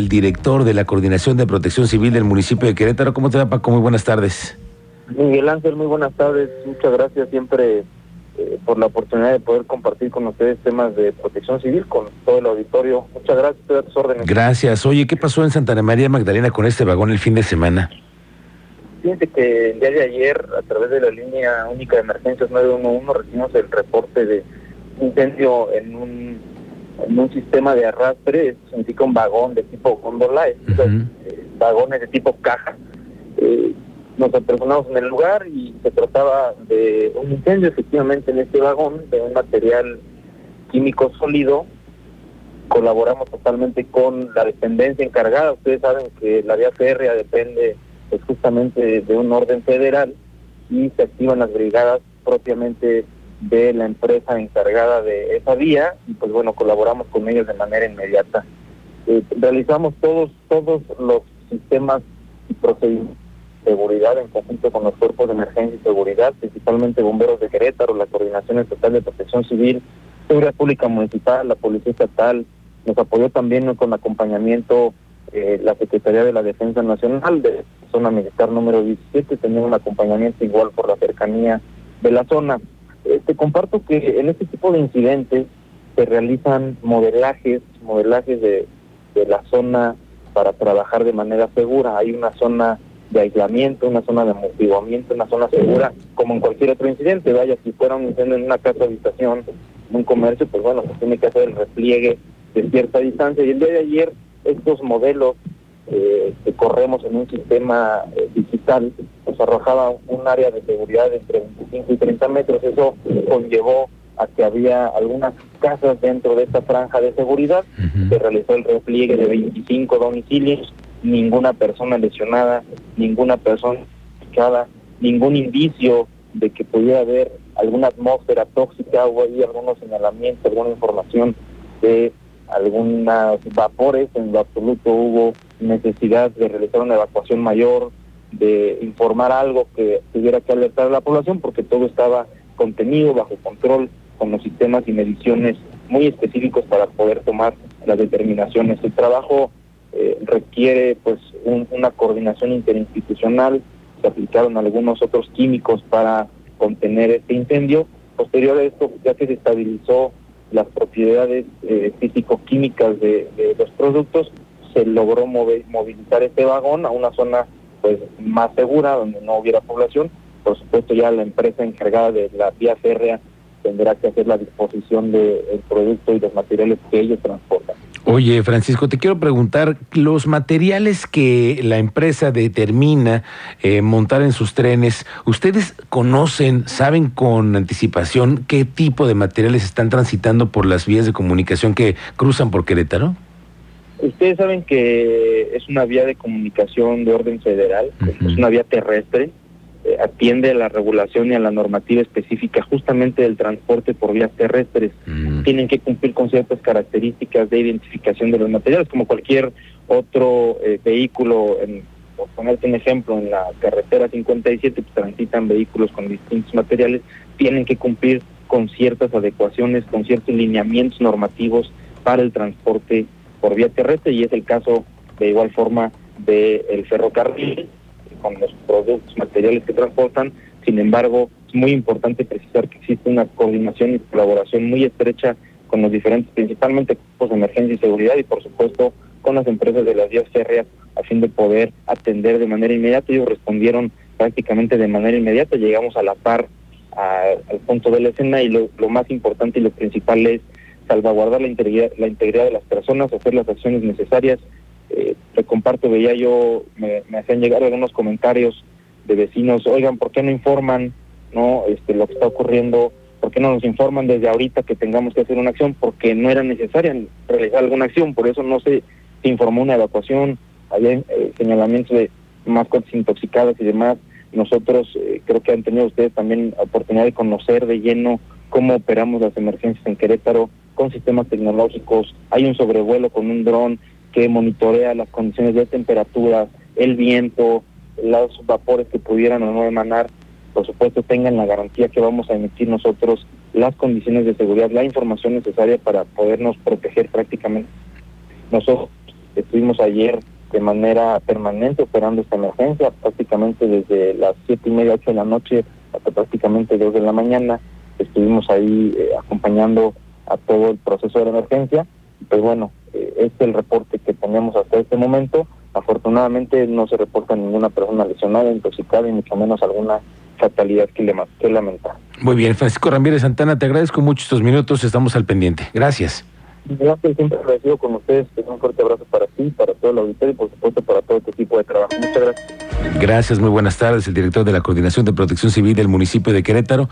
el director de la Coordinación de Protección Civil del municipio de Querétaro. ¿Cómo te va, Paco? Muy buenas tardes. Miguel Ángel, muy buenas tardes. Muchas gracias siempre eh, por la oportunidad de poder compartir con ustedes temas de protección civil con todo el auditorio. Muchas gracias, a tus órdenes. Gracias. Oye, ¿qué pasó en Santa María Magdalena con este vagón el fin de semana? Fíjense que el día de ayer, a través de la línea única de emergencias 911, recibimos el reporte de incendio en un en un sistema de arrastre, esto significa un vagón de tipo góndola, estos eh, vagones de tipo caja. Eh, nos apersonamos en el lugar y se trataba de un incendio efectivamente en este vagón, de un material químico sólido. Colaboramos totalmente con la dependencia encargada. Ustedes saben que la vía férrea depende pues, justamente de un orden federal y se activan las brigadas propiamente de la empresa encargada de esa vía y pues bueno, colaboramos con ellos de manera inmediata. Eh, realizamos todos, todos los sistemas y procedimientos de seguridad en conjunto con los cuerpos de emergencia y seguridad, principalmente bomberos de Querétaro, la Coordinación Estatal de Protección Civil, Seguridad Pública Municipal, la Policía Estatal, nos apoyó también con acompañamiento eh, la Secretaría de la Defensa Nacional de zona militar número 17, tenía un acompañamiento igual por la cercanía de la zona. Eh, te comparto que en este tipo de incidentes se realizan modelajes, modelajes de, la zona para trabajar de manera segura. Hay una zona de aislamiento, una zona de amortiguamiento, una zona segura, como en cualquier otro incidente. Vaya, si fuera un incendio en una casa de habitación, en un comercio, pues bueno, se tiene que hacer el repliegue de cierta distancia. Y el día de ayer, estos modelos eh, que corremos en un sistema eh, digital, nos arrojaba un área de seguridad de entre 25 y 30 metros. Eso conllevó a que había algunas casas dentro de esta franja de seguridad. Se realizó el repliegue de 25 domicilios, ninguna persona lesionada, ninguna persona picada, ningún indicio de que pudiera haber alguna atmósfera tóxica o hay algunos señalamientos, alguna información de algunos vapores, en lo absoluto hubo necesidad de realizar una evacuación mayor, de informar algo que tuviera que alertar a la población, porque todo estaba contenido, bajo control, con los sistemas y mediciones muy específicos para poder tomar las determinaciones. El trabajo eh, requiere pues una coordinación interinstitucional, se aplicaron algunos otros químicos para contener este incendio. Posterior a esto, ya que se estabilizó las propiedades eh, físico-químicas de, los productos, se logró movilizar este vagón a una zona pues más segura, donde no hubiera población. Por supuesto, ya la empresa encargada de la vía férrea tendrá que hacer la disposición del producto y los materiales que ellos transportan. Oye, Francisco, te quiero preguntar, los materiales que la empresa determina eh, montar en sus trenes, ¿ustedes conocen, saben con anticipación qué tipo de materiales están transitando por las vías de comunicación que cruzan por Querétaro? Ustedes saben que es una vía de comunicación de orden federal, es una vía terrestre, eh, atiende a la regulación y a la normativa específica justamente del transporte por vías terrestres. Tienen que cumplir con ciertas características de identificación de los materiales, como cualquier otro eh, vehículo, en, por ponerte un ejemplo, en la carretera 57 pues, transitan vehículos con distintos materiales, tienen que cumplir con ciertas adecuaciones, con ciertos lineamientos normativos para el transporte por vía terrestre y es el caso de igual forma del ferrocarril con los productos, materiales que transportan. Sin embargo, es muy importante precisar que existe una coordinación y colaboración muy estrecha con los diferentes, principalmente equipos de emergencia y seguridad y por supuesto con las empresas de las vías férreas a fin de poder atender de manera inmediata. Ellos respondieron prácticamente de manera inmediata, llegamos a la par al punto de la escena y lo, más importante y lo principal es salvaguardar la integridad, la integridad de las personas, hacer las acciones necesarias eh, te comparto, veía yo, me, hacían llegar algunos comentarios de vecinos, oigan, ¿por qué no informan no este, lo que está ocurriendo? ¿Por qué no nos informan desde ahorita que tengamos que hacer una acción? Porque no era necesaria realizar alguna acción, por eso no se, informó una evacuación, había eh, señalamientos de mascotas intoxicadas y demás. Nosotros eh, creo que han tenido ustedes también oportunidad de conocer de lleno cómo operamos las emergencias en Querétaro con sistemas tecnológicos. Hay un sobrevuelo con un dron, que monitorea las condiciones de temperatura, el viento, los vapores que pudieran o no emanar, por supuesto tengan la garantía que vamos a emitir nosotros las condiciones de seguridad, la información necesaria para podernos proteger prácticamente nosotros Estuvimos ayer de manera permanente operando esta emergencia, prácticamente desde las siete y media, ocho de la noche hasta prácticamente dos de la mañana. Estuvimos ahí eh, acompañando a todo el proceso de la emergencia. Pues bueno, eh, este es el reporte que tenemos hasta este momento. Afortunadamente no se reporta ninguna persona lesionada, intoxicada y mucho menos alguna fatalidad que, le, que lamentar. Muy bien, Francisco Ramírez Santana, te agradezco mucho estos minutos, estamos al pendiente. Gracias. Gracias, siempre agradecido con ustedes. Un fuerte abrazo para ti, para todo el auditorio y por supuesto para todo este equipo de trabajo. Muchas gracias. Gracias, muy buenas tardes. El director de la Coordinación de Protección Civil del municipio de Querétaro.